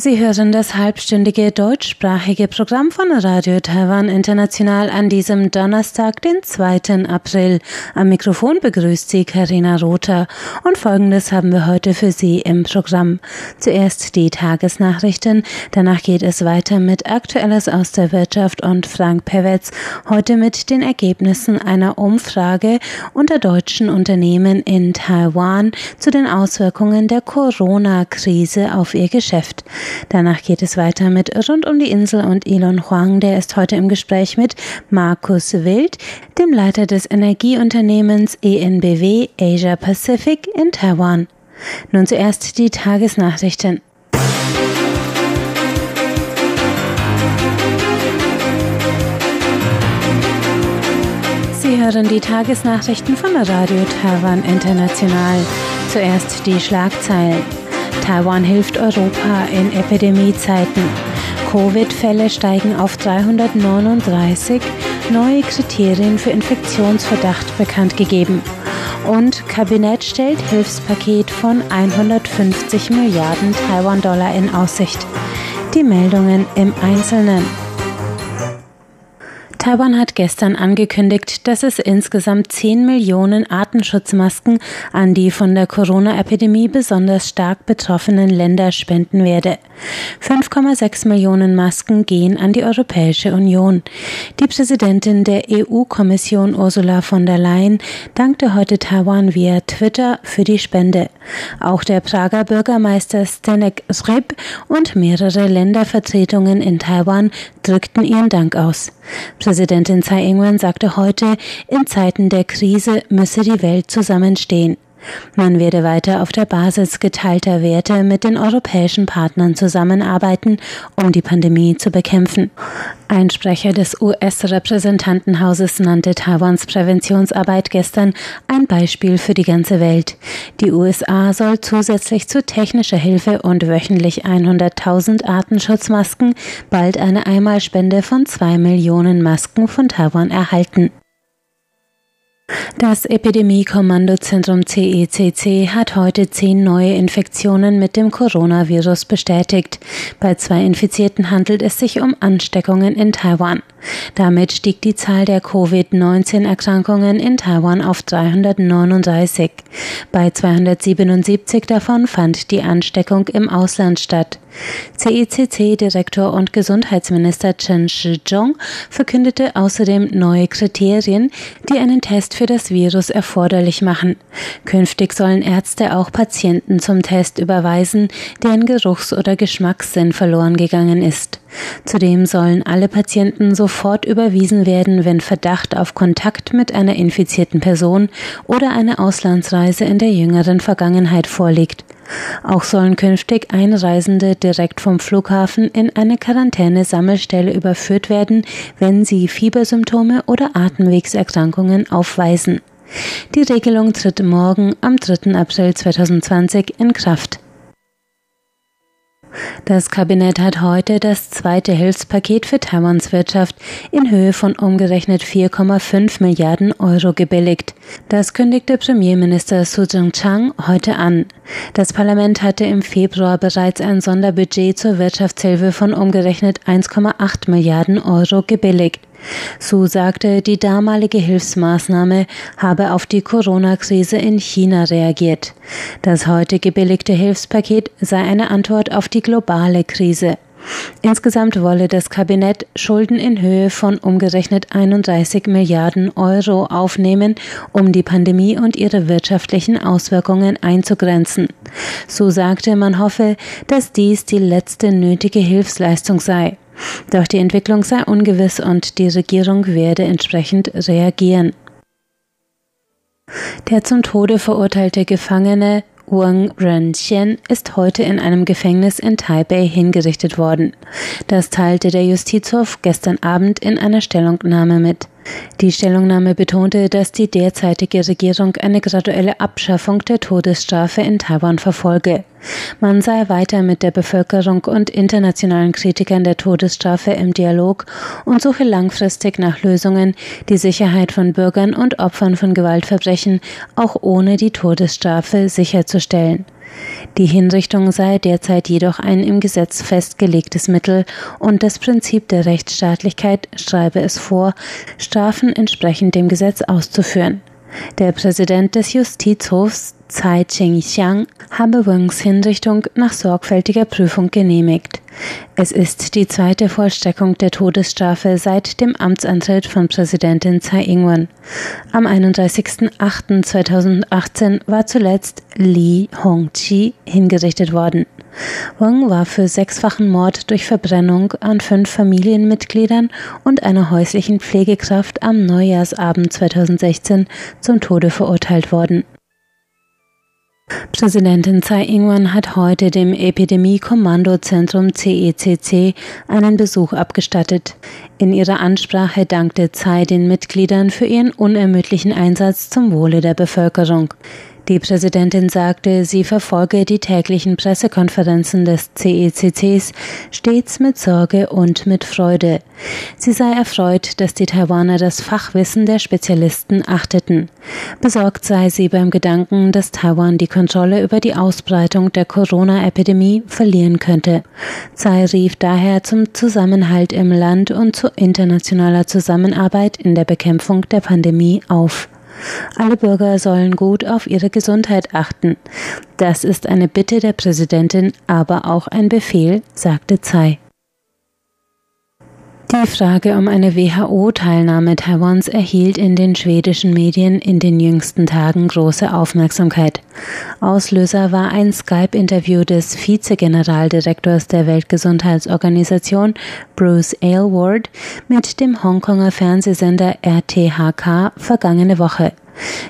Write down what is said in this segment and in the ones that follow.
Sie hören das halbstündige deutschsprachige Programm von Radio Taiwan International an diesem Donnerstag, den 2. April. Am Mikrofon begrüßt Sie Karina Rother und Folgendes haben wir heute für Sie im Programm. Zuerst die Tagesnachrichten, danach geht es weiter mit Aktuelles aus der Wirtschaft und Frank Pewetz, heute mit den Ergebnissen einer Umfrage unter deutschen Unternehmen in Taiwan zu den Auswirkungen der Corona-Krise auf ihr Geschäft. Danach geht es weiter mit Rund um die Insel und Elon Huang, der ist heute im Gespräch mit Markus Wild, dem Leiter des Energieunternehmens ENBW Asia Pacific in Taiwan. Nun zuerst die Tagesnachrichten. Sie hören die Tagesnachrichten von Radio Taiwan International. Zuerst die Schlagzeilen. Taiwan hilft Europa in Epidemiezeiten. Covid-Fälle steigen auf 339, neue Kriterien für Infektionsverdacht bekannt gegeben. Und Kabinett stellt Hilfspaket von 150 Milliarden Taiwan-Dollar in Aussicht. Die Meldungen im Einzelnen. Taiwan hat gestern angekündigt, dass es insgesamt 10 Millionen Artenschutzmasken an die von der Corona-Epidemie besonders stark betroffenen Länder spenden werde. 5,6 Millionen Masken gehen an die Europäische Union. Die Präsidentin der EU-Kommission Ursula von der Leyen dankte heute Taiwan via Twitter für die Spende. Auch der Prager Bürgermeister Stenek Srib und mehrere Ländervertretungen in Taiwan drückten ihren Dank aus. Präsidentin Tsai Ing-wen sagte heute, in Zeiten der Krise müsse die Welt zusammenstehen. Man werde weiter auf der Basis geteilter Werte mit den europäischen Partnern zusammenarbeiten, um die Pandemie zu bekämpfen. Ein Sprecher des US-Repräsentantenhauses nannte Taiwans Präventionsarbeit gestern ein Beispiel für die ganze Welt. Die USA soll zusätzlich zu technischer Hilfe und wöchentlich 100.000 Artenschutzmasken bald eine Einmalspende von zwei Millionen Masken von Taiwan erhalten. Das Epidemie-Kommandozentrum CECC hat heute zehn neue Infektionen mit dem Coronavirus bestätigt. Bei zwei Infizierten handelt es sich um Ansteckungen in Taiwan. Damit stieg die Zahl der Covid-19-Erkrankungen in Taiwan auf 339. Bei 277 davon fand die Ansteckung im Ausland statt. CECC-Direktor und Gesundheitsminister Chen Shizhong verkündete außerdem neue Kriterien, die einen Test für das Virus erforderlich machen. Künftig sollen Ärzte auch Patienten zum Test überweisen, deren Geruchs- oder Geschmackssinn verloren gegangen ist. Zudem sollen alle Patienten sofort überwiesen werden, wenn Verdacht auf Kontakt mit einer infizierten Person oder eine Auslandsreise in der jüngeren Vergangenheit vorliegt. Auch sollen künftig Einreisende direkt vom Flughafen in eine Quarantäne-Sammelstelle überführt werden, wenn sie Fiebersymptome oder Atemwegserkrankungen aufweisen. Die Regelung tritt morgen am 3. April 2020 in Kraft. Das Kabinett hat heute das zweite Hilfspaket für Taiwans Wirtschaft in Höhe von umgerechnet 4,5 Milliarden Euro gebilligt. Das kündigte Premierminister Su Jing-chang heute an. Das Parlament hatte im Februar bereits ein Sonderbudget zur Wirtschaftshilfe von umgerechnet 1,8 Milliarden Euro gebilligt. Su sagte, die damalige Hilfsmaßnahme habe auf die Corona-Krise in China reagiert. Das heute gebilligte Hilfspaket sei eine Antwort auf die globale Krise. Insgesamt wolle das Kabinett Schulden in Höhe von umgerechnet 31 Milliarden Euro aufnehmen, um die Pandemie und ihre wirtschaftlichen Auswirkungen einzugrenzen. So sagte man hoffe, dass dies die letzte nötige Hilfsleistung sei. Doch die Entwicklung sei ungewiss und die Regierung werde entsprechend reagieren. Der zum Tode verurteilte Gefangene Wang Renxian ist heute in einem Gefängnis in Taipei hingerichtet worden. Das teilte der Justizhof gestern Abend in einer Stellungnahme mit. Die Stellungnahme betonte, dass die derzeitige Regierung eine graduelle Abschaffung der Todesstrafe in Taiwan verfolge. Man sei weiter mit der Bevölkerung und internationalen Kritikern der Todesstrafe im Dialog und suche langfristig nach Lösungen, die Sicherheit von Bürgern und Opfern von Gewaltverbrechen auch ohne die Todesstrafe sicherzustellen. Die Hinrichtung sei derzeit jedoch ein im Gesetz festgelegtes Mittel und das Prinzip der Rechtsstaatlichkeit schreibe es vor, Strafen entsprechend dem Gesetz auszuführen. Der Präsident des Justizhofs Tsai Ching-xiang habe Wengs Hinrichtung nach sorgfältiger Prüfung genehmigt. Es ist die zweite Vollstreckung der Todesstrafe seit dem Amtsantritt von Präsidentin Tsai Ing-wen. Am 31.08.2018 war zuletzt Li Hongqi hingerichtet worden. Wang war für sechsfachen Mord durch Verbrennung an fünf Familienmitgliedern und einer häuslichen Pflegekraft am Neujahrsabend 2016 zum Tode verurteilt worden. Präsidentin Tsai Ing-wen hat heute dem Epidemie-Kommandozentrum CECC e einen Besuch abgestattet. In ihrer Ansprache dankte Tsai den Mitgliedern für ihren unermüdlichen Einsatz zum Wohle der Bevölkerung. Die Präsidentin sagte, sie verfolge die täglichen Pressekonferenzen des CECCs stets mit Sorge und mit Freude. Sie sei erfreut, dass die Taiwaner das Fachwissen der Spezialisten achteten. Besorgt sei sie beim Gedanken, dass Taiwan die Kontrolle über die Ausbreitung der Corona-Epidemie verlieren könnte. Tsai rief daher zum Zusammenhalt im Land und zu internationaler Zusammenarbeit in der Bekämpfung der Pandemie auf. Alle Bürger sollen gut auf ihre Gesundheit achten. Das ist eine Bitte der Präsidentin, aber auch ein Befehl, sagte Tsai. Die Frage um eine WHO-Teilnahme Taiwans erhielt in den schwedischen Medien in den jüngsten Tagen große Aufmerksamkeit. Auslöser war ein Skype-Interview des Vizegeneraldirektors der Weltgesundheitsorganisation Bruce Aylward mit dem Hongkonger Fernsehsender RTHK vergangene Woche.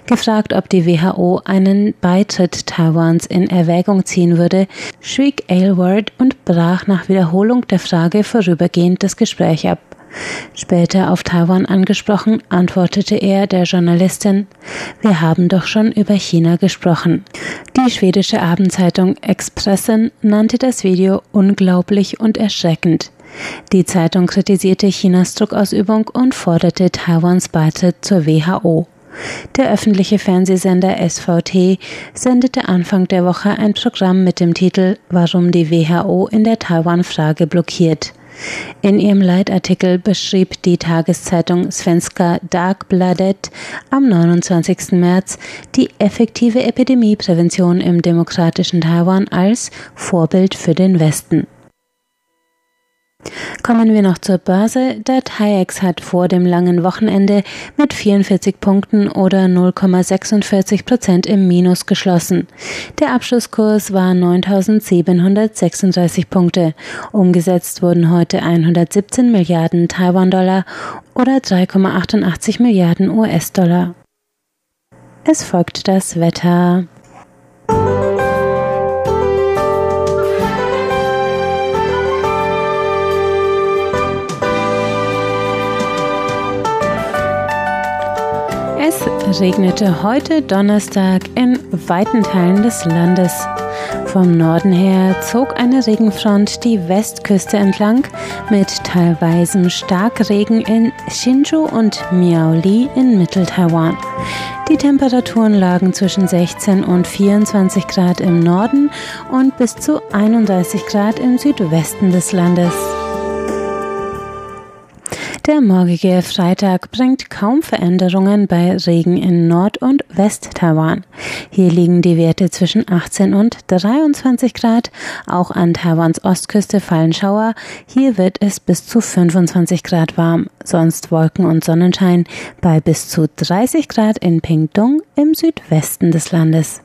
Gefragt, ob die WHO einen Beitritt Taiwans in Erwägung ziehen würde, schwieg Aylward und brach nach Wiederholung der Frage vorübergehend das Gespräch ab. Später auf Taiwan angesprochen, antwortete er der Journalistin, wir haben doch schon über China gesprochen. Die schwedische Abendzeitung Expressen nannte das Video unglaublich und erschreckend. Die Zeitung kritisierte Chinas Druckausübung und forderte Taiwans Beitritt zur WHO. Der öffentliche Fernsehsender SVT sendete Anfang der Woche ein Programm mit dem Titel Warum die WHO in der Taiwan-Frage blockiert. In ihrem Leitartikel beschrieb die Tageszeitung Svenska Dagbladet am 29. März die effektive Epidemieprävention im demokratischen Taiwan als Vorbild für den Westen. Kommen wir noch zur Börse. Der TAIEX hat vor dem langen Wochenende mit 44 Punkten oder 0,46 Prozent im Minus geschlossen. Der Abschlusskurs war 9.736 Punkte. Umgesetzt wurden heute 117 Milliarden Taiwan-Dollar oder 3,88 Milliarden US-Dollar. Es folgt das Wetter. Regnete heute Donnerstag in weiten Teilen des Landes. Vom Norden her zog eine Regenfront die Westküste entlang mit teilweise Starkregen in Hsinchu und Miaoli in Mittel-Taiwan. Die Temperaturen lagen zwischen 16 und 24 Grad im Norden und bis zu 31 Grad im Südwesten des Landes. Der morgige Freitag bringt kaum Veränderungen bei Regen in Nord- und West-Taiwan. Hier liegen die Werte zwischen 18 und 23 Grad. Auch an Taiwans Ostküste fallen Schauer. Hier wird es bis zu 25 Grad warm. Sonst Wolken und Sonnenschein bei bis zu 30 Grad in Pingtung im Südwesten des Landes.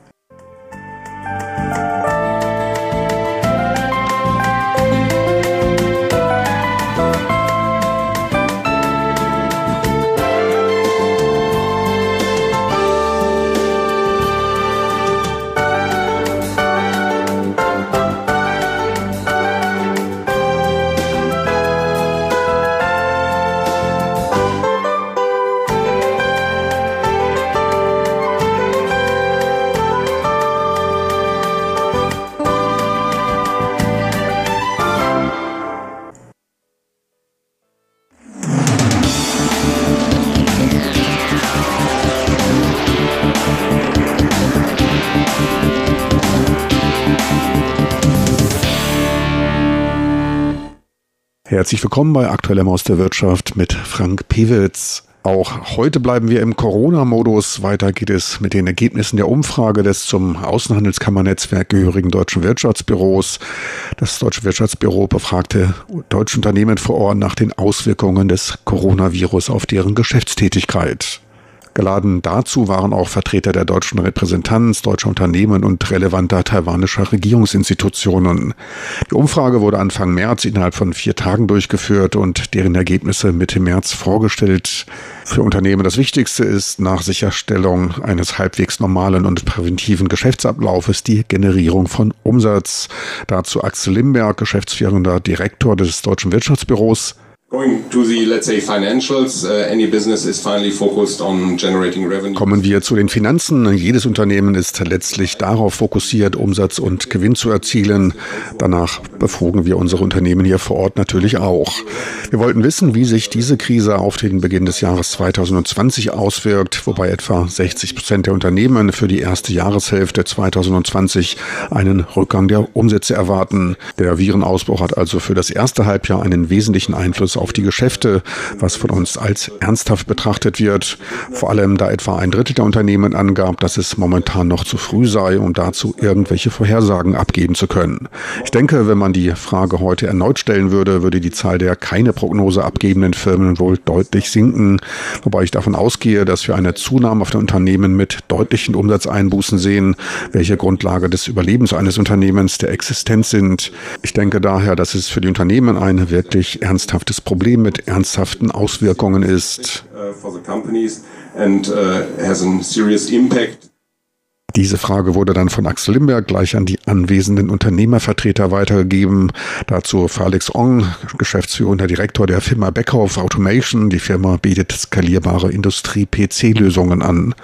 Herzlich willkommen bei Aktuellem aus der Wirtschaft mit Frank Pewitz. Auch heute bleiben wir im Corona-Modus. Weiter geht es mit den Ergebnissen der Umfrage des zum Außenhandelskammernetzwerk gehörigen Deutschen Wirtschaftsbüros. Das Deutsche Wirtschaftsbüro befragte deutsche Unternehmen vor Ort nach den Auswirkungen des Coronavirus auf deren Geschäftstätigkeit. Geladen dazu waren auch Vertreter der deutschen Repräsentanz, deutscher Unternehmen und relevanter taiwanischer Regierungsinstitutionen. Die Umfrage wurde Anfang März innerhalb von vier Tagen durchgeführt und deren Ergebnisse Mitte März vorgestellt. Für Unternehmen das Wichtigste ist nach Sicherstellung eines halbwegs normalen und präventiven Geschäftsablaufes die Generierung von Umsatz. Dazu Axel Limberg, geschäftsführender Direktor des Deutschen Wirtschaftsbüros. Uh. Kommen wir zu den Finanzen. Jedes Unternehmen ist letztlich darauf fokussiert, Umsatz und Gewinn zu erzielen. Danach befrugen wir unsere Unternehmen hier vor Ort natürlich auch. Wir wollten wissen, wie sich diese Krise auf den Beginn des Jahres 2020 auswirkt, wobei etwa 60 Prozent der Unternehmen für die erste Jahreshälfte 2020 einen Rückgang der Umsätze erwarten. Der Virenausbruch hat also für das erste Halbjahr einen wesentlichen Einfluss auf die Geschäfte, was von uns als ernsthaft betrachtet wird. Vor allem, da etwa ein Drittel der Unternehmen angab, dass es momentan noch zu früh sei, um dazu irgendwelche Vorhersagen abgeben zu können. Ich denke, wenn man die Frage heute erneut stellen würde, würde die Zahl der keine Prognose abgebenden Firmen wohl deutlich sinken, wobei ich davon ausgehe, dass wir eine Zunahme auf den Unternehmen mit deutlichen Umsatzeinbußen sehen, welche Grundlage des Überlebens eines Unternehmens der Existenz sind. Ich denke daher, dass es für die Unternehmen ein wirklich ernsthaftes Problem Problem mit ernsthaften Auswirkungen ist. Diese Frage wurde dann von Axel Limberg gleich an die anwesenden Unternehmervertreter weitergegeben. Dazu Felix Ong, geschäftsführender Direktor der Firma Beckhoff Automation. Die Firma bietet skalierbare Industrie-PC-Lösungen an.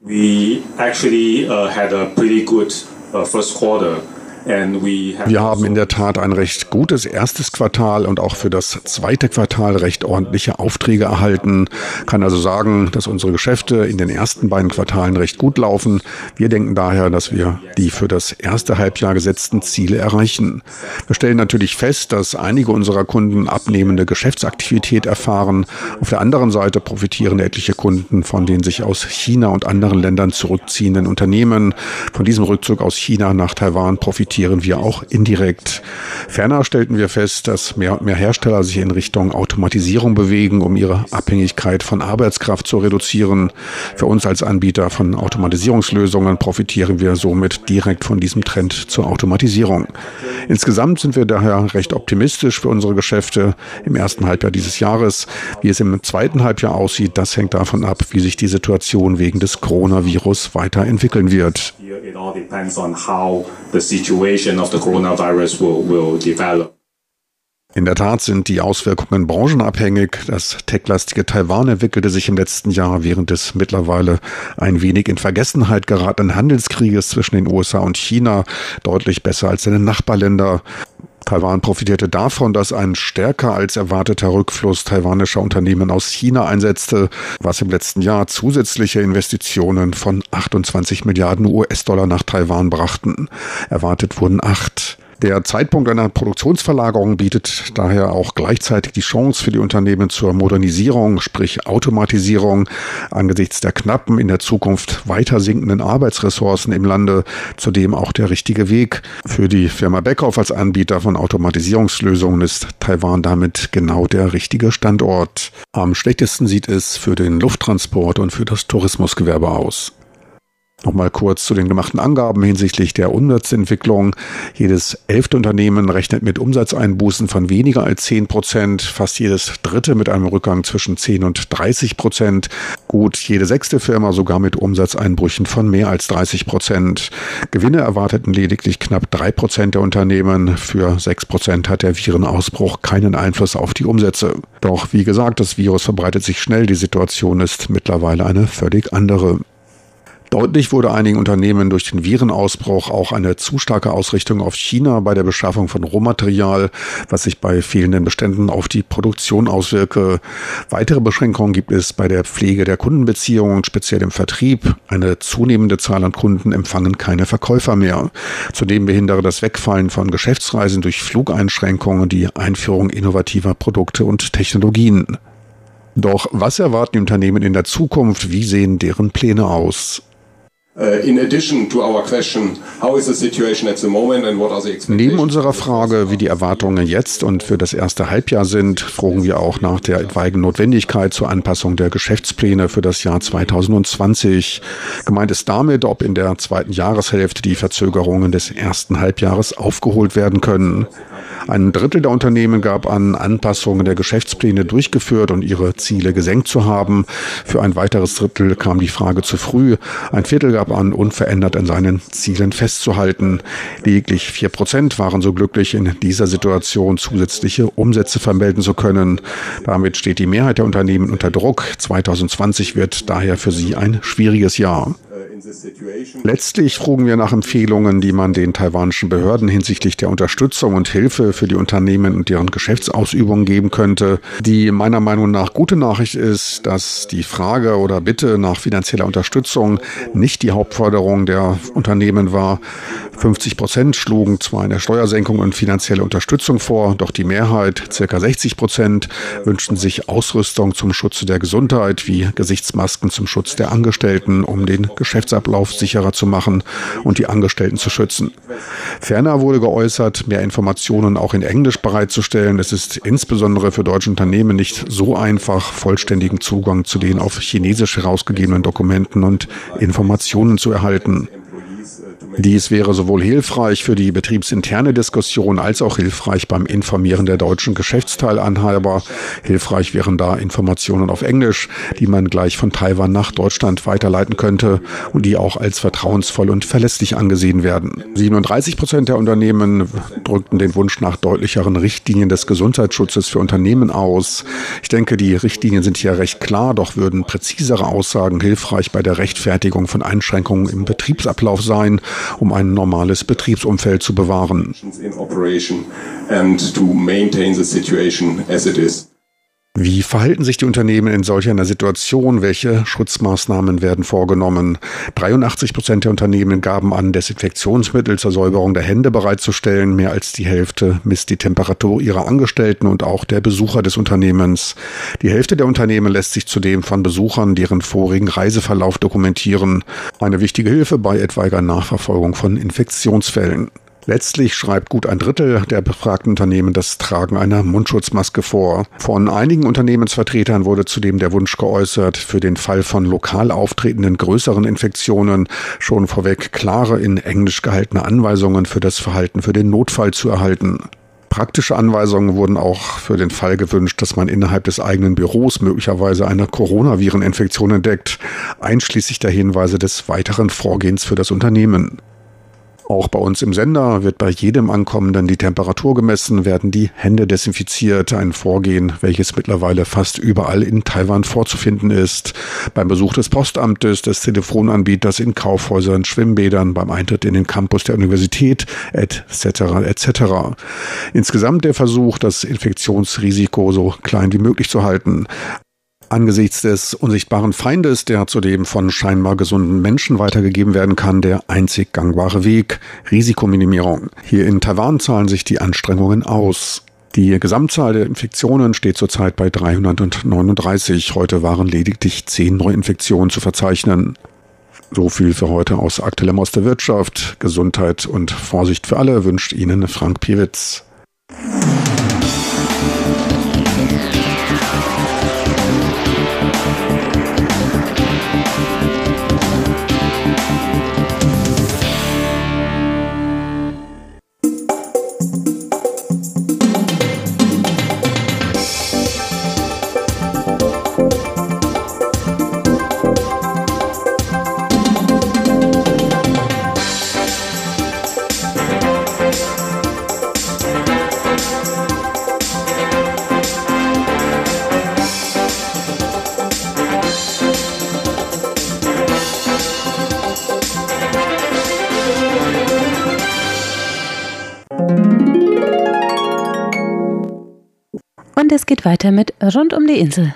We actually uh, had a pretty good uh, first quarter. Wir haben in der Tat ein recht gutes erstes Quartal und auch für das zweite Quartal recht ordentliche Aufträge erhalten. Kann also sagen, dass unsere Geschäfte in den ersten beiden Quartalen recht gut laufen. Wir denken daher, dass wir die für das erste Halbjahr gesetzten Ziele erreichen. Wir stellen natürlich fest, dass einige unserer Kunden abnehmende Geschäftsaktivität erfahren. Auf der anderen Seite profitieren etliche Kunden von den sich aus China und anderen Ländern zurückziehenden Unternehmen. Von diesem Rückzug aus China nach Taiwan profitieren profitieren wir auch indirekt. Ferner stellten wir fest, dass mehr und mehr Hersteller sich in Richtung Automatisierung bewegen, um ihre Abhängigkeit von Arbeitskraft zu reduzieren. Für uns als Anbieter von Automatisierungslösungen profitieren wir somit direkt von diesem Trend zur Automatisierung. Insgesamt sind wir daher recht optimistisch für unsere Geschäfte im ersten Halbjahr dieses Jahres. Wie es im zweiten Halbjahr aussieht, das hängt davon ab, wie sich die Situation wegen des Coronavirus weiterentwickeln wird. The situation of the coronavirus will, will develop. In der Tat sind die Auswirkungen branchenabhängig. Das techlastige Taiwan entwickelte sich im letzten Jahr während des mittlerweile ein wenig in Vergessenheit geratenen Handelskrieges zwischen den USA und China deutlich besser als seine Nachbarländer. Taiwan profitierte davon, dass ein stärker als erwarteter Rückfluss taiwanischer Unternehmen aus China einsetzte, was im letzten Jahr zusätzliche Investitionen von 28 Milliarden US-Dollar nach Taiwan brachten. Erwartet wurden acht. Der Zeitpunkt einer Produktionsverlagerung bietet daher auch gleichzeitig die Chance für die Unternehmen zur Modernisierung, sprich Automatisierung, angesichts der knappen, in der Zukunft weiter sinkenden Arbeitsressourcen im Lande, zudem auch der richtige Weg. Für die Firma Beckhoff als Anbieter von Automatisierungslösungen ist Taiwan damit genau der richtige Standort. Am schlechtesten sieht es für den Lufttransport und für das Tourismusgewerbe aus. Nochmal kurz zu den gemachten Angaben hinsichtlich der Umsatzentwicklung. Jedes elfte Unternehmen rechnet mit Umsatzeinbußen von weniger als 10 Prozent, fast jedes dritte mit einem Rückgang zwischen 10 und 30 Prozent. Gut, jede sechste Firma sogar mit Umsatzeinbrüchen von mehr als 30 Prozent. Gewinne erwarteten lediglich knapp drei Prozent der Unternehmen. Für sechs Prozent hat der Virenausbruch keinen Einfluss auf die Umsätze. Doch wie gesagt, das Virus verbreitet sich schnell. Die Situation ist mittlerweile eine völlig andere. Deutlich wurde einigen Unternehmen durch den Virenausbruch auch eine zu starke Ausrichtung auf China bei der Beschaffung von Rohmaterial, was sich bei fehlenden Beständen auf die Produktion auswirke. Weitere Beschränkungen gibt es bei der Pflege der Kundenbeziehungen, speziell im Vertrieb. Eine zunehmende Zahl an Kunden empfangen keine Verkäufer mehr. Zudem behindere das Wegfallen von Geschäftsreisen durch Flugeinschränkungen die Einführung innovativer Produkte und Technologien. Doch was erwarten die Unternehmen in der Zukunft? Wie sehen deren Pläne aus? Neben unserer Frage, wie die Erwartungen jetzt und für das erste Halbjahr sind, fragen wir auch nach der etwaigen Notwendigkeit zur Anpassung der Geschäftspläne für das Jahr 2020. Gemeint ist damit, ob in der zweiten Jahreshälfte die Verzögerungen des ersten Halbjahres aufgeholt werden können. Ein Drittel der Unternehmen gab an, Anpassungen der Geschäftspläne durchgeführt und ihre Ziele gesenkt zu haben. Für ein weiteres Drittel kam die Frage zu früh. Ein Viertel gab an, unverändert an seinen Zielen festzuhalten. Lediglich vier Prozent waren so glücklich, in dieser Situation zusätzliche Umsätze vermelden zu können. Damit steht die Mehrheit der Unternehmen unter Druck. 2020 wird daher für sie ein schwieriges Jahr. Letztlich frugen wir nach Empfehlungen, die man den taiwanischen Behörden hinsichtlich der Unterstützung und Hilfe für die Unternehmen und deren Geschäftsausübung geben könnte. Die meiner Meinung nach gute Nachricht ist, dass die Frage oder Bitte nach finanzieller Unterstützung nicht die Hauptforderung der Unternehmen war. 50 Prozent schlugen zwar eine Steuersenkung und finanzielle Unterstützung vor, doch die Mehrheit, circa 60 Prozent, wünschten sich Ausrüstung zum Schutze der Gesundheit wie Gesichtsmasken zum Schutz der Angestellten, um den Geschäftsablauf sicherer zu machen und die Angestellten zu schützen. Ferner wurde geäußert, mehr Informationen auch in Englisch bereitzustellen. Es ist insbesondere für deutsche Unternehmen nicht so einfach, vollständigen Zugang zu den auf Chinesisch herausgegebenen Dokumenten und Informationen zu erhalten. Dies wäre sowohl hilfreich für die betriebsinterne Diskussion als auch hilfreich beim Informieren der deutschen Geschäftsteilanhaber. Hilfreich wären da Informationen auf Englisch, die man gleich von Taiwan nach Deutschland weiterleiten könnte und die auch als vertrauensvoll und verlässlich angesehen werden. 37 Prozent der Unternehmen drückten den Wunsch nach deutlicheren Richtlinien des Gesundheitsschutzes für Unternehmen aus. Ich denke, die Richtlinien sind hier recht klar, doch würden präzisere Aussagen hilfreich bei der Rechtfertigung von Einschränkungen im Betriebsablauf sein um ein normales Betriebsumfeld zu bewahren. Wie verhalten sich die Unternehmen in solch einer Situation? Welche Schutzmaßnahmen werden vorgenommen? 83 Prozent der Unternehmen gaben an, Desinfektionsmittel zur Säuberung der Hände bereitzustellen. Mehr als die Hälfte misst die Temperatur ihrer Angestellten und auch der Besucher des Unternehmens. Die Hälfte der Unternehmen lässt sich zudem von Besuchern deren vorigen Reiseverlauf dokumentieren. Eine wichtige Hilfe bei etwaiger Nachverfolgung von Infektionsfällen. Letztlich schreibt gut ein Drittel der befragten Unternehmen das Tragen einer Mundschutzmaske vor. Von einigen Unternehmensvertretern wurde zudem der Wunsch geäußert, für den Fall von lokal auftretenden größeren Infektionen schon vorweg klare in Englisch gehaltene Anweisungen für das Verhalten für den Notfall zu erhalten. Praktische Anweisungen wurden auch für den Fall gewünscht, dass man innerhalb des eigenen Büros möglicherweise eine Coronavireninfektion entdeckt, einschließlich der Hinweise des weiteren Vorgehens für das Unternehmen. Auch bei uns im Sender wird bei jedem Ankommenden die Temperatur gemessen, werden die Hände desinfiziert, ein Vorgehen, welches mittlerweile fast überall in Taiwan vorzufinden ist. Beim Besuch des Postamtes, des Telefonanbieters in Kaufhäusern, Schwimmbädern, beim Eintritt in den Campus der Universität, etc. etc. Insgesamt der Versuch, das Infektionsrisiko so klein wie möglich zu halten. Angesichts des unsichtbaren Feindes, der zudem von scheinbar gesunden Menschen weitergegeben werden kann, der einzig gangbare Weg, Risikominimierung. Hier in Taiwan zahlen sich die Anstrengungen aus. Die Gesamtzahl der Infektionen steht zurzeit bei 339. Heute waren lediglich zehn Neuinfektionen zu verzeichnen. So viel für heute aus Aktuellem aus der Wirtschaft. Gesundheit und Vorsicht für alle wünscht Ihnen Frank Piewitz. Es geht weiter mit Rund um die Insel.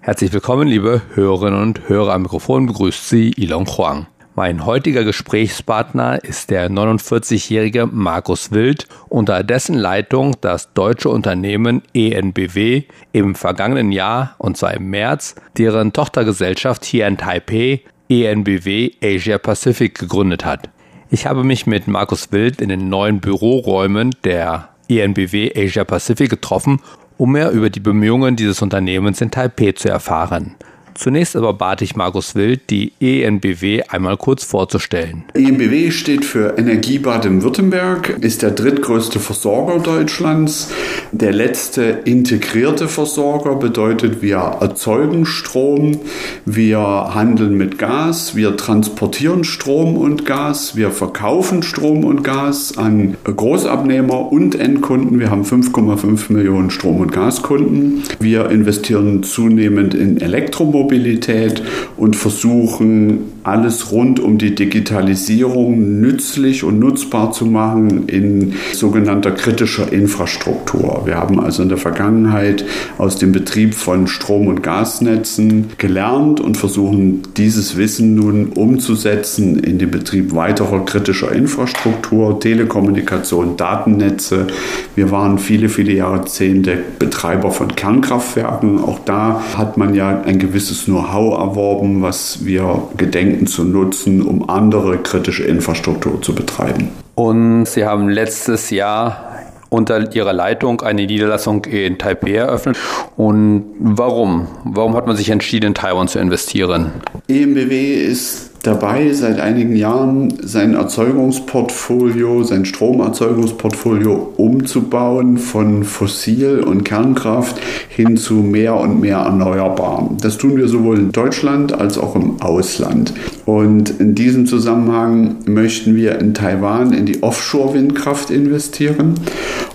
Herzlich willkommen, liebe Hörerinnen und Hörer. Am Mikrofon begrüßt Sie Ilon Huang. Mein heutiger Gesprächspartner ist der 49-jährige Markus Wild, unter dessen Leitung das deutsche Unternehmen ENBW im vergangenen Jahr, und zwar im März, deren Tochtergesellschaft hier in Taipei ENBW Asia Pacific gegründet hat. Ich habe mich mit Markus Wild in den neuen Büroräumen der ENBW Asia Pacific getroffen, um mehr über die Bemühungen dieses Unternehmens in Taipei zu erfahren. Zunächst aber bat ich Markus Wild, die ENBW einmal kurz vorzustellen. ENBW steht für Energie Baden-Württemberg, ist der drittgrößte Versorger Deutschlands. Der letzte integrierte Versorger bedeutet, wir erzeugen Strom, wir handeln mit Gas, wir transportieren Strom und Gas, wir verkaufen Strom und Gas an Großabnehmer und Endkunden. Wir haben 5,5 Millionen Strom- und Gaskunden. Wir investieren zunehmend in Elektromobilität. Mobilität und versuchen alles rund um die Digitalisierung nützlich und nutzbar zu machen in sogenannter kritischer Infrastruktur. Wir haben also in der Vergangenheit aus dem Betrieb von Strom- und Gasnetzen gelernt und versuchen dieses Wissen nun umzusetzen in den Betrieb weiterer kritischer Infrastruktur, Telekommunikation, Datennetze. Wir waren viele, viele Jahrzehnte Betreiber von Kernkraftwerken. Auch da hat man ja ein gewisses Know-how erworben, was wir gedenken zu nutzen, um andere kritische Infrastruktur zu betreiben. Und Sie haben letztes Jahr unter Ihrer Leitung eine Niederlassung in Taipei eröffnet. Und warum? Warum hat man sich entschieden, in Taiwan zu investieren? EMBW ist dabei, seit einigen Jahren sein Erzeugungsportfolio, sein Stromerzeugungsportfolio umzubauen von Fossil- und Kernkraft hin zu mehr und mehr erneuerbar. Das tun wir sowohl in Deutschland als auch im Ausland. Und in diesem Zusammenhang möchten wir in Taiwan in die Offshore-Windkraft investieren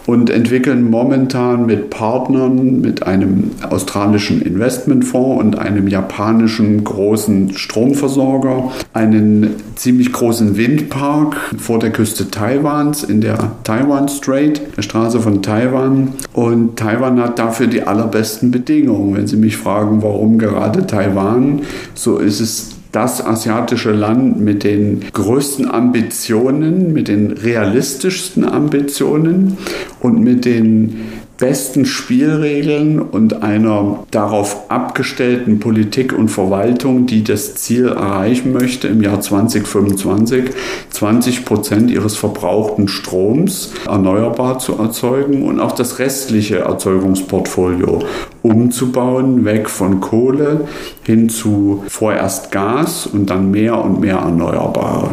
und entwickeln momentan mit Partnern, mit einem australischen Investmentfonds und einem japanischen großen Stromversorger einen ziemlich großen Windpark vor der Küste Taiwans in der Taiwan Strait, der Straße von Taiwan. Und Taiwan hat dafür die allerbesten Bedingungen. Wenn Sie mich fragen, warum gerade Taiwan, so ist es das asiatische Land mit den größten Ambitionen, mit den realistischsten Ambitionen und mit den besten Spielregeln und einer darauf abgestellten Politik und Verwaltung, die das Ziel erreichen möchte, im Jahr 2025 20 Prozent ihres verbrauchten Stroms erneuerbar zu erzeugen und auch das restliche Erzeugungsportfolio umzubauen, weg von Kohle hin zu vorerst Gas und dann mehr und mehr Erneuerbare.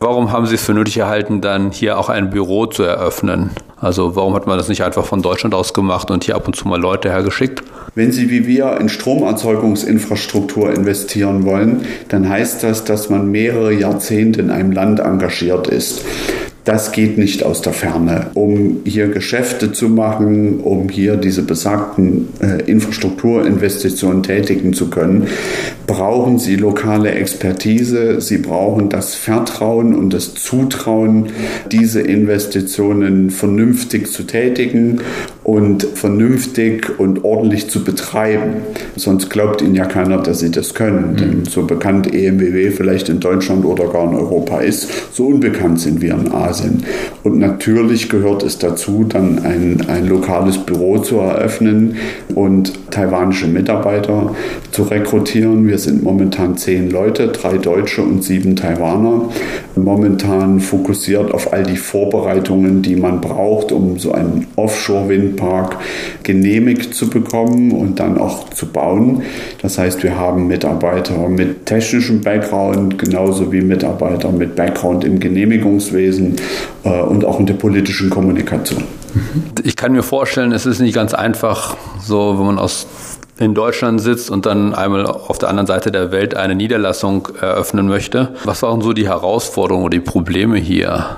Warum haben Sie es für nötig erhalten, dann hier auch ein Büro zu eröffnen? Also warum hat man das nicht einfach von Deutschland aus gemacht und hier ab und zu mal Leute hergeschickt? Wenn Sie wie wir in Stromerzeugungsinfrastruktur investieren wollen, dann heißt das, dass man mehrere Jahrzehnte in einem Land engagiert ist. Das geht nicht aus der Ferne. Um hier Geschäfte zu machen, um hier diese besagten äh, Infrastrukturinvestitionen tätigen zu können, brauchen Sie lokale Expertise, Sie brauchen das Vertrauen und das Zutrauen, diese Investitionen vernünftig zu tätigen und vernünftig und ordentlich zu betreiben. Sonst glaubt Ihnen ja keiner, dass Sie das können. Mhm. Denn so bekannt EMBW vielleicht in Deutschland oder gar in Europa ist, so unbekannt sind wir in Asien. Und natürlich gehört es dazu, dann ein, ein lokales Büro zu eröffnen und taiwanische Mitarbeiter zu rekrutieren. Wir sind momentan zehn Leute, drei Deutsche und sieben Taiwaner. Momentan fokussiert auf all die Vorbereitungen, die man braucht, um so einen Offshore-Windpark genehmigt zu bekommen und dann auch zu bauen. Das heißt, wir haben Mitarbeiter mit technischem Background, genauso wie Mitarbeiter mit Background im Genehmigungswesen äh, und auch in der politischen Kommunikation. Ich kann mir vorstellen, es ist nicht ganz einfach, so wenn man aus in Deutschland sitzt und dann einmal auf der anderen Seite der Welt eine Niederlassung eröffnen möchte. Was waren so die Herausforderungen oder die Probleme hier?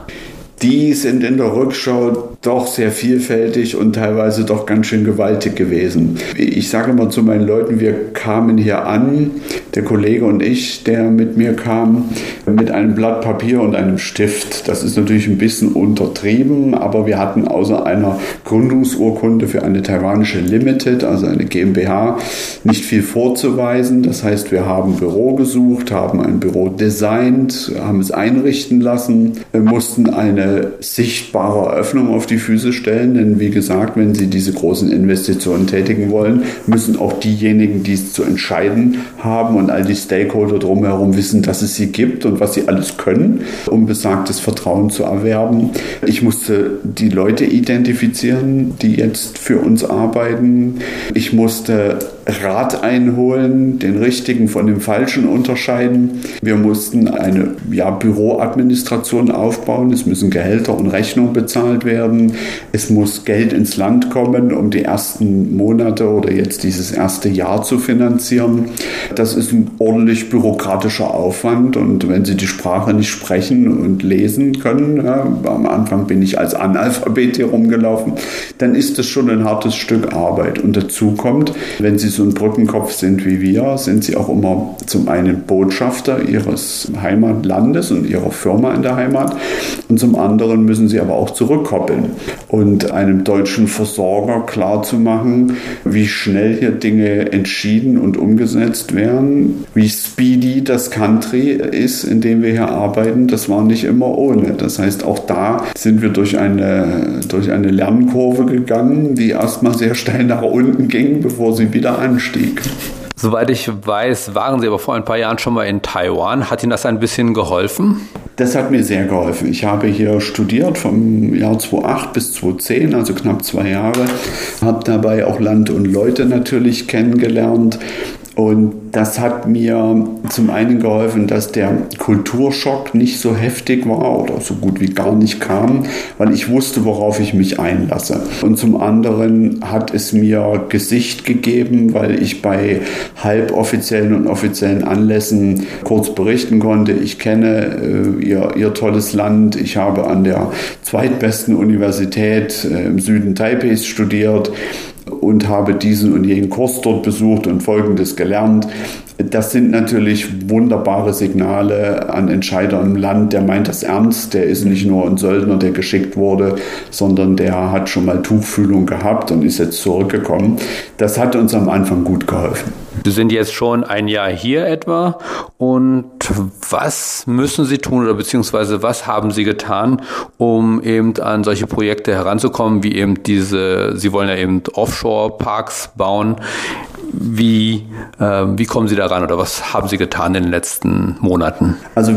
Die sind in der Rückschau doch sehr vielfältig und teilweise doch ganz schön gewaltig gewesen. Ich sage immer zu meinen Leuten, wir kamen hier an, der Kollege und ich, der mit mir kam, mit einem Blatt Papier und einem Stift. Das ist natürlich ein bisschen untertrieben, aber wir hatten außer einer Gründungsurkunde für eine taiwanische Limited, also eine GmbH, nicht viel vorzuweisen. Das heißt, wir haben Büro gesucht, haben ein Büro designt, haben es einrichten lassen, mussten eine sichtbare Eröffnung auf die Füße stellen, denn wie gesagt, wenn Sie diese großen Investitionen tätigen wollen, müssen auch diejenigen, die es zu entscheiden haben und all die Stakeholder drumherum wissen, dass es sie gibt und was sie alles können, um besagtes Vertrauen zu erwerben. Ich musste die Leute identifizieren, die jetzt für uns arbeiten. Ich musste Rat einholen, den richtigen von dem falschen unterscheiden. Wir mussten eine ja, Büroadministration aufbauen. Es müssen Gehälter und Rechnungen bezahlt werden. Es muss Geld ins Land kommen, um die ersten Monate oder jetzt dieses erste Jahr zu finanzieren. Das ist ein ordentlich bürokratischer Aufwand und wenn Sie die Sprache nicht sprechen und lesen können, ja, am Anfang bin ich als Analphabet hier rumgelaufen, dann ist das schon ein hartes Stück Arbeit. Und dazu kommt, wenn Sie so ein Brückenkopf sind wie wir, sind Sie auch immer zum einen Botschafter Ihres Heimatlandes und Ihrer Firma in der Heimat und zum anderen müssen Sie aber auch zurückkoppeln und einem deutschen Versorger klarzumachen, wie schnell hier Dinge entschieden und umgesetzt werden, wie speedy das Country ist, in dem wir hier arbeiten. Das war nicht immer ohne. Das heißt, auch da sind wir durch eine, durch eine Lernkurve gegangen, die erstmal sehr steil nach unten ging, bevor sie wieder anstieg. Soweit ich weiß, waren Sie aber vor ein paar Jahren schon mal in Taiwan. Hat Ihnen das ein bisschen geholfen? Das hat mir sehr geholfen. Ich habe hier studiert vom Jahr 2008 bis 2010, also knapp zwei Jahre. Habe dabei auch Land und Leute natürlich kennengelernt und das hat mir zum einen geholfen, dass der Kulturschock nicht so heftig war oder so gut wie gar nicht kam, weil ich wusste, worauf ich mich einlasse. Und zum anderen hat es mir Gesicht gegeben, weil ich bei halboffiziellen und offiziellen Anlässen kurz berichten konnte. Ich kenne äh, ihr, ihr tolles Land. Ich habe an der zweitbesten Universität äh, im Süden Taipeis studiert und habe diesen und jenen Kurs dort besucht und Folgendes gelernt. Das sind natürlich wunderbare Signale an Entscheider im Land. Der meint das ernst. Der ist nicht nur ein Söldner, der geschickt wurde, sondern der hat schon mal Tuchfühlung gehabt und ist jetzt zurückgekommen. Das hat uns am Anfang gut geholfen. Sie sind jetzt schon ein Jahr hier etwa. Und was müssen Sie tun oder beziehungsweise was haben Sie getan, um eben an solche Projekte heranzukommen, wie eben diese, Sie wollen ja eben Offshore-Parks bauen. Wie, äh, wie kommen Sie daran oder was haben Sie getan in den letzten Monaten? Also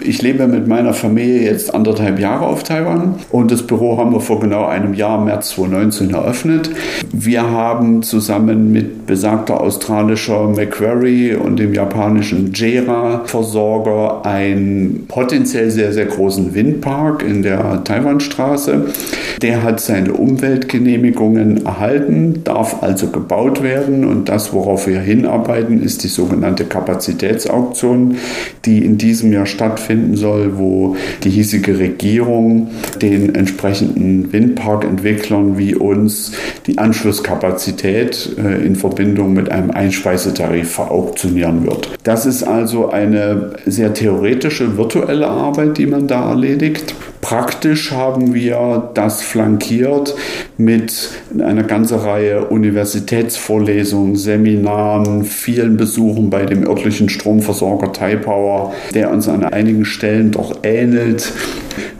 ich lebe mit meiner Familie jetzt anderthalb Jahre auf Taiwan und das Büro haben wir vor genau einem Jahr, März 2019, eröffnet. Wir haben zusammen mit besagter australischer Macquarie und dem japanischen JERA-Versorger einen potenziell sehr, sehr großen Windpark in der Taiwanstraße. Der hat seine Umweltgenehmigungen erhalten, darf also gebaut werden und das, worauf wir hinarbeiten, ist die sogenannte Kapazitätsauktion, die in diesem Jahr stattfinden soll, wo die hiesige Regierung den entsprechenden Windparkentwicklern wie uns die Anschlusskapazität äh, in Verbindung mit einem Einspeisetarif verauktionieren wird. Das ist also eine sehr theoretische, virtuelle Arbeit, die man da erledigt. Praktisch haben wir das flankiert mit einer ganzen Reihe Universitätsvorlesungen, Seminaren, vielen Besuchen bei dem örtlichen Stromversorger Taipower, der uns an einigen Stellen doch ähnelt.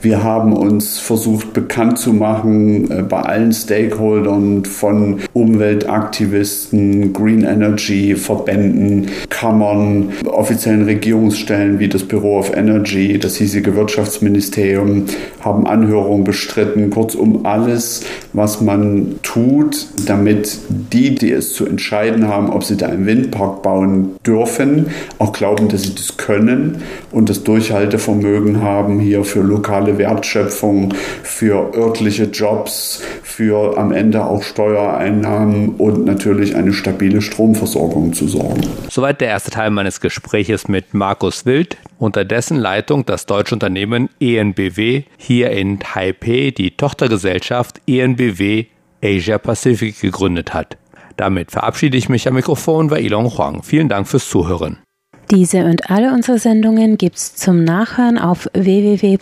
Wir haben uns versucht bekannt zu machen äh, bei allen Stakeholdern von Umweltaktivisten, Green Energy Verbänden, Kammern, offiziellen Regierungsstellen wie das Büro of Energy, das hiesige Wirtschaftsministerium, haben Anhörungen bestritten. Kurzum alles, was man tut, damit die, die es zu entscheiden haben, ob sie da einen Windpark bauen dürfen, auch glauben, dass sie das können und das Durchhaltevermögen haben hier für lokale Wertschöpfung, für örtliche Jobs, für am Ende auch Steuereinnahmen und natürlich eine stabile Stromversorgung zu sorgen. Soweit der erste Teil meines Gespräches mit Markus Wild, unter dessen Leitung das deutsche Unternehmen ENBW hier in Taipei die Tochtergesellschaft ENBW Asia Pacific gegründet hat. Damit verabschiede ich mich am Mikrofon bei Ilong Huang. Vielen Dank fürs Zuhören. Diese und alle unsere Sendungen gibt's zum Nachhören auf www.de.rti.org.tv.